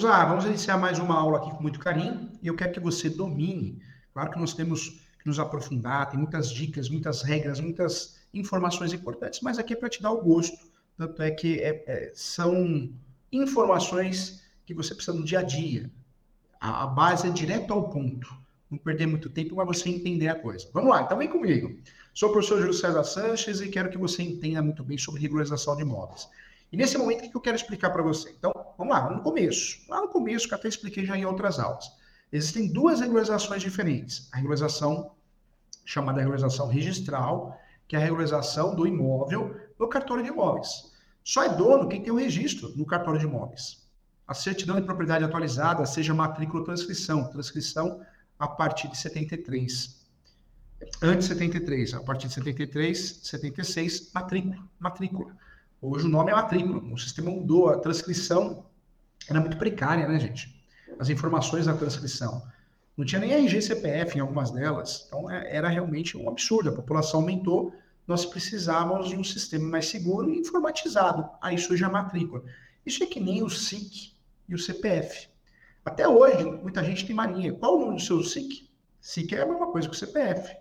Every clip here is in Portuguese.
Vamos lá, vamos iniciar mais uma aula aqui com muito carinho e eu quero que você domine. Claro que nós temos que nos aprofundar, tem muitas dicas, muitas regras, muitas informações importantes, mas aqui é para te dar o gosto. Tanto é que é, é, são informações que você precisa no dia a dia. A, a base é direto ao ponto. Não perder muito tempo para você entender a coisa. Vamos lá, então vem comigo. Sou o professor Júlio César Sanches e quero que você entenda muito bem sobre regularização de imóveis. E nesse momento, o que eu quero explicar para você? Então, vamos lá, no começo. Lá no começo, que até expliquei já em outras aulas. Existem duas regularizações diferentes. A regularização chamada regularização registral, que é a regularização do imóvel no cartório de imóveis. Só é dono quem tem o registro no cartório de imóveis. A certidão de propriedade atualizada, seja matrícula ou transcrição. Transcrição a partir de 73. Antes de 73, a partir de 73, 76, matrícula. Matrícula. Hoje o nome é matrícula. O sistema mudou, a transcrição era muito precária, né, gente? As informações da transcrição. Não tinha nem RG CPF em algumas delas. Então é, era realmente um absurdo. A população aumentou, nós precisávamos de um sistema mais seguro e informatizado. Aí surge a matrícula. Isso é que nem o SIC e o CPF. Até hoje, muita gente tem mania. Qual o nome do seu SIC? SIC é a mesma coisa que o CPF.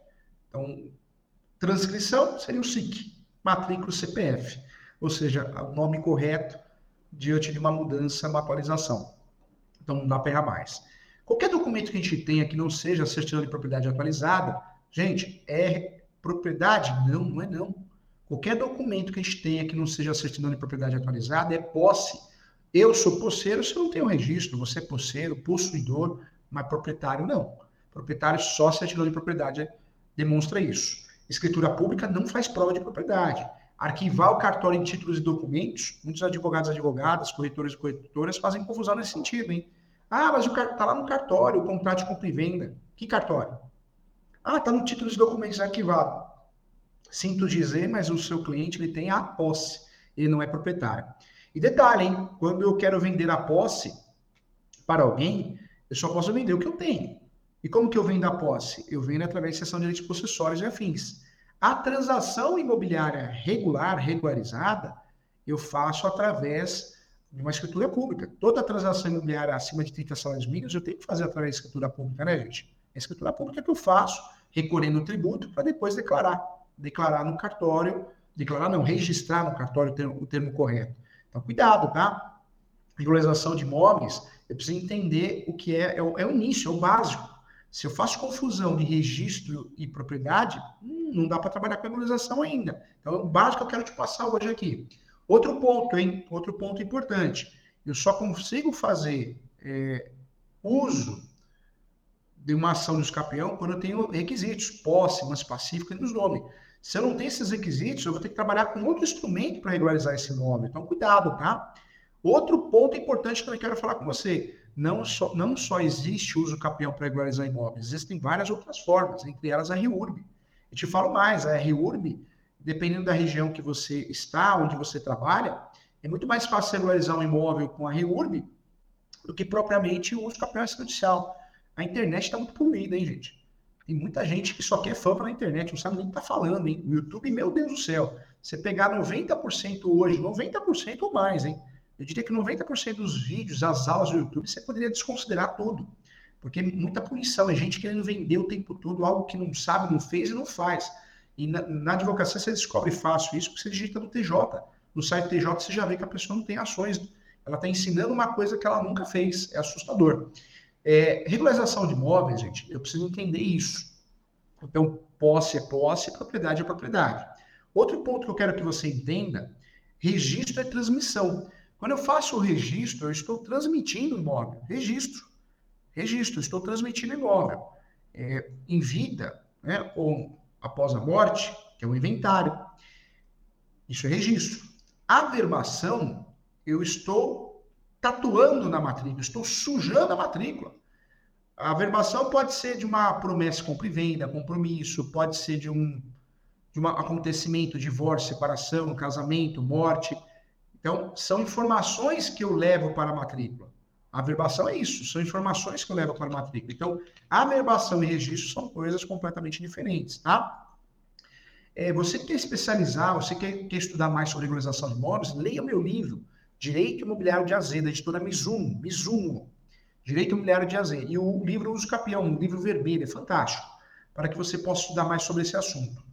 Então, transcrição seria o SIC, matrícula CPF ou seja, o nome correto diante de uma mudança, uma atualização. Então não dá para errar mais. Qualquer documento que a gente tenha que não seja certidão de propriedade atualizada, gente, é propriedade? Não, não é não. Qualquer documento que a gente tenha que não seja certidão de propriedade atualizada é posse. Eu sou posseiro, você não tem um registro, você é posseiro, possuidor, mas proprietário não. Proprietário só certidão de propriedade demonstra isso. Escritura pública não faz prova de propriedade arquivar o cartório em títulos e documentos, muitos advogados e advogadas, corretores e corretoras fazem confusão nesse sentido, hein? Ah, mas o tá lá no cartório, o contrato de compra e venda. Que cartório? Ah, tá no título de documentos arquivado. Sinto dizer, mas o seu cliente ele tem a posse, ele não é proprietário. E detalhe, hein? Quando eu quero vender a posse para alguém, eu só posso vender o que eu tenho. E como que eu vendo a posse? Eu vendo através de sessão de direitos possessórios e afins. A transação imobiliária regular, regularizada, eu faço através de uma escritura pública. Toda transação imobiliária acima de 30 salários mínimos, eu tenho que fazer através da escritura pública, né, gente? A escritura pública que eu faço, recolhendo o tributo para depois declarar. Declarar no cartório, declarar não, registrar no cartório o termo, o termo correto. Então, cuidado, tá? Regularização de imóveis, eu preciso entender o que é, é o, é o início, é o básico. Se eu faço confusão de registro e propriedade, hum, não dá para trabalhar com regularização ainda. Então, o básico eu quero te passar hoje aqui. Outro ponto, hein? Outro ponto importante. Eu só consigo fazer é, uso de uma ação de escapeão quando eu tenho requisitos, posse, mas pacífica e nos nome. Se eu não tenho esses requisitos, eu vou ter que trabalhar com outro instrumento para regularizar esse nome. Então, cuidado, tá? Outro ponto importante que eu quero falar com você não só, não só existe uso capião para regularizar imóveis, existem várias outras formas, entre elas a REURB. Eu te falo mais, a REURB, dependendo da região que você está, onde você trabalha, é muito mais fácil regularizar um imóvel com a REURB do que propriamente o uso capião extrajudicial. A internet está muito poluída, hein, gente? Tem muita gente que só quer fã na internet, não sabe nem o que está falando, hein? O YouTube, meu Deus do céu, você pegar 90% hoje, 90% ou mais, hein? Eu diria que 90% dos vídeos, as aulas do YouTube, você poderia desconsiderar tudo. Porque muita punição, é gente querendo vender o tempo todo algo que não sabe, não fez e não faz. E na, na advocacia você descobre fácil isso porque você digita no TJ. No site TJ você já vê que a pessoa não tem ações. Ela está ensinando uma coisa que ela nunca fez. É assustador. É, regularização de imóveis, gente, eu preciso entender isso. Então, posse é posse, propriedade é propriedade. Outro ponto que eu quero que você entenda: registro é transmissão. Quando eu faço o registro, eu estou transmitindo imóvel. Registro. Registro, estou transmitindo imóvel. É, em vida, né, ou após a morte, que é o inventário. Isso é registro. Averbação, eu estou tatuando na matrícula, estou sujando a matrícula. A averbação pode ser de uma promessa compra e venda, compromisso, pode ser de um, de um acontecimento, divórcio, separação, casamento, morte. Então, são informações que eu levo para a matrícula. A verbação é isso, são informações que eu levo para a matrícula. Então, a verbação e registro são coisas completamente diferentes, tá? É, você quer especializar, você quer, estudar mais sobre regularização de imóveis, leia o meu livro, Direito Imobiliário de AZ, da editora Mizuno. Mizuno. Direito Imobiliário de AZ. E o livro Uso Capião, um livro vermelho, é fantástico, para que você possa estudar mais sobre esse assunto.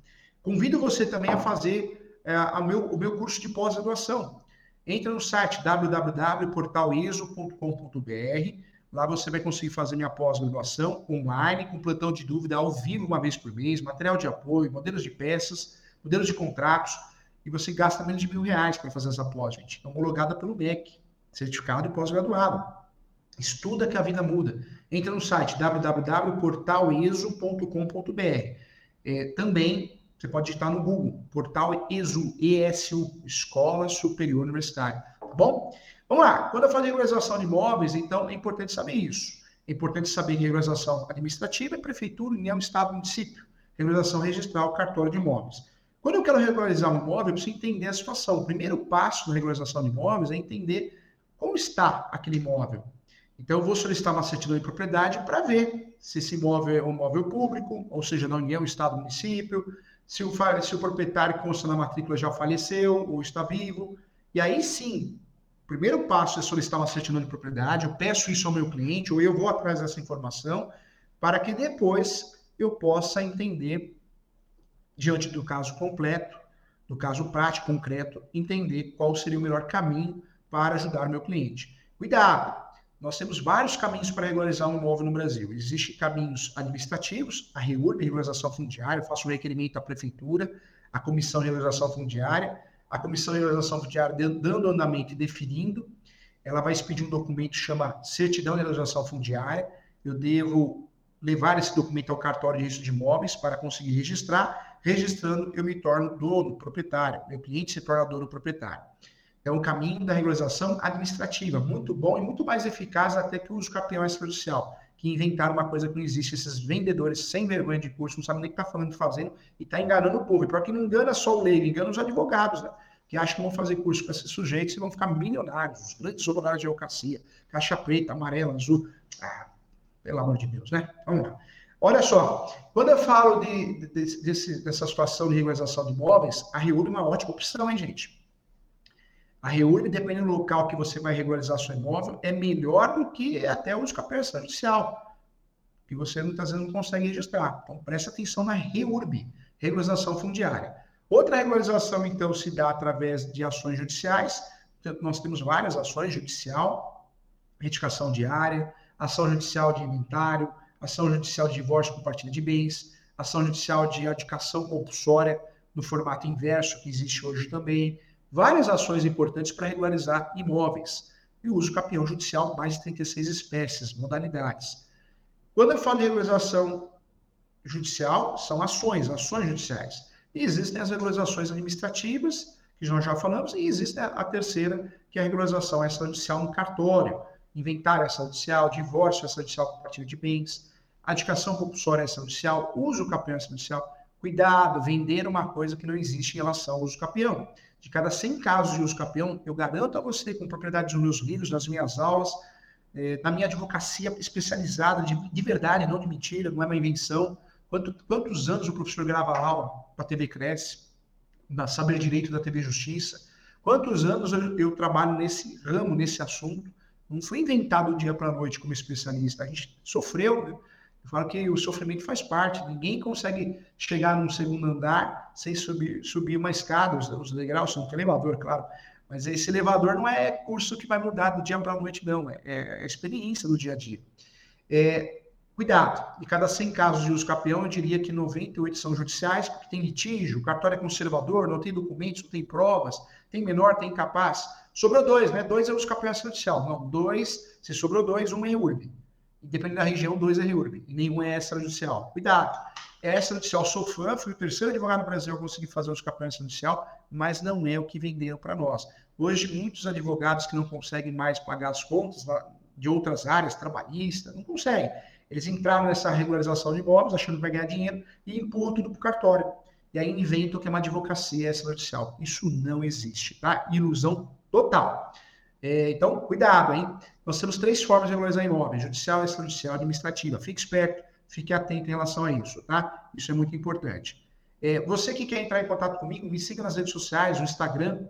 Convido você também a fazer é, a meu, o meu curso de pós-graduação. Entra no site www.portaliso.com.br. Lá você vai conseguir fazer minha pós-graduação online, com plantão de dúvida ao vivo uma vez por mês, material de apoio, modelos de peças, modelos de contratos e você gasta menos de mil reais para fazer essa pós, gente. É homologada pelo MEC, certificado de pós-graduado. Estuda que a vida muda. Entra no site www.portaleso.com.br. É, também você pode digitar no Google, Portal ESU, ESU, Escola Superior Universitária. Tá bom? Vamos lá. Quando eu falei regularização de imóveis, então é importante saber isso. É importante saber regularização administrativa, prefeitura, união, estado, município. Regularização registral, cartório de imóveis. Quando eu quero regularizar um imóvel, eu preciso entender a situação. O primeiro passo na regularização de imóveis é entender como está aquele imóvel. Então, eu vou solicitar uma certidão de propriedade para ver se esse imóvel é um imóvel público, ou seja, na União, Estado, Município, se o, se o proprietário consta na matrícula já faleceu ou está vivo. E aí sim, o primeiro passo é solicitar uma certidão de propriedade, eu peço isso ao meu cliente, ou eu vou atrás dessa informação, para que depois eu possa entender diante do caso completo, do caso prático, concreto, entender qual seria o melhor caminho para ajudar meu cliente. Cuidado! Nós temos vários caminhos para regularizar um imóvel no Brasil. Existem caminhos administrativos, a REURB, regularização fundiária, eu faço um requerimento à prefeitura, a comissão de regularização fundiária, a comissão de regularização fundiária dando andamento e definindo, ela vai expedir um documento que chama certidão de regularização fundiária, eu devo levar esse documento ao cartório de registro de imóveis para conseguir registrar, Registrando, eu me torno dono, proprietário. Meu cliente se torna dono proprietário. É um caminho da regularização administrativa, muito bom e muito mais eficaz até que o uso campeão extrajudicial, que inventaram uma coisa que não existe. Esses vendedores sem vergonha de curso, não sabem nem o que está falando fazendo, e está enganando o povo. E pior que não engana só o leigo, engana os advogados, né? que acham que vão fazer curso com esses sujeitos e vão ficar milionários, os grandes honorários de advocacia, caixa preta, amarela, azul. Ah, pelo amor de Deus, né? Vamos lá. Olha só, quando eu falo de, de, desse, dessa situação de regularização de imóveis, a REURB é uma ótima opção, hein, gente? A REURB, dependendo do local que você vai regularizar seu imóvel, é melhor do que até o uso judicial, que você muitas vezes não consegue registrar. Então, preste atenção na REURB, regularização fundiária. Outra regularização, então, se dá através de ações judiciais. Nós temos várias ações judicial, retificação diária, ação judicial de inventário, ação judicial de divórcio com partilha de bens, ação judicial de adicação compulsória no formato inverso, que existe hoje também, várias ações importantes para regularizar imóveis. E uso capião judicial, mais de 36 espécies, modalidades. Quando eu falo de regularização judicial, são ações, ações judiciais. E existem as regularizações administrativas, que nós já falamos, e existe a terceira, que é a regularização extrajudicial no cartório, inventário extrajudicial, divórcio extrajudicial com partilha de bens, adicação compulsória extrajudicial, uso capião extrajudicial. Cuidado, vender uma coisa que não existe em relação ao uso capião. De cada 100 casos de uso capião, eu garanto a você, com propriedade dos meus livros, nas minhas aulas, eh, na minha advocacia especializada de, de verdade, não de mentira, não é uma invenção. Quanto, quantos anos o professor grava aula para a TV Cresce, na Saber Direito da TV Justiça? Quantos anos eu, eu trabalho nesse ramo, nesse assunto? Não foi inventado do dia para a noite como especialista. A gente sofreu. Né? Eu falo que o sofrimento faz parte. Ninguém consegue chegar num segundo andar sem subir, subir uma escada, os, degraus, não tem elevador, claro. Mas esse elevador não é curso que vai mudar do dia para a noite, não. É, é, a experiência do dia a dia. É, cuidado, de cada 100 casos de uso capião, eu diria que 98 são judiciais, porque tem litígio, cartório é conservador, não tem documentos, não tem provas, tem menor, tem incapaz. Sobrou dois, né? Dois é os campeões judicial. Não, dois, se sobrou dois, um é REURB. Dependendo da região, dois é REURB. E nenhum é extrajudicial. Cuidado. É extrajudicial, sou fã, fui o terceiro advogado no Brasil a conseguir fazer os campeões judicial, mas não é o que venderam para nós. Hoje, muitos advogados que não conseguem mais pagar as contas de outras áreas, trabalhistas, não conseguem. Eles entraram nessa regularização de imóveis, achando que vai ganhar dinheiro, e empurram tudo para o cartório. E aí inventam que é uma advocacia extrajudicial. Isso não existe, tá? Ilusão total. É, então, cuidado, hein? Nós temos três formas de regularizar imóveis: judicial, extrajudicial, administrativa. Fique esperto, fique atento em relação a isso, tá? Isso é muito importante. É, você que quer entrar em contato comigo, me siga nas redes sociais, no Instagram,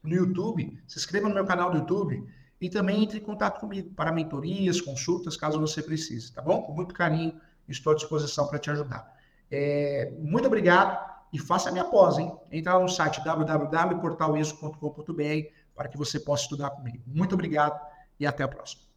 no YouTube, se inscreva no meu canal do YouTube e também entre em contato comigo para mentorias, consultas, caso você precise, tá bom? Com muito carinho, estou à disposição para te ajudar. É, muito obrigado e faça a minha pós, hein? Entra lá no site www.portaleso.com.br para que você possa estudar comigo. Muito obrigado e até a próxima.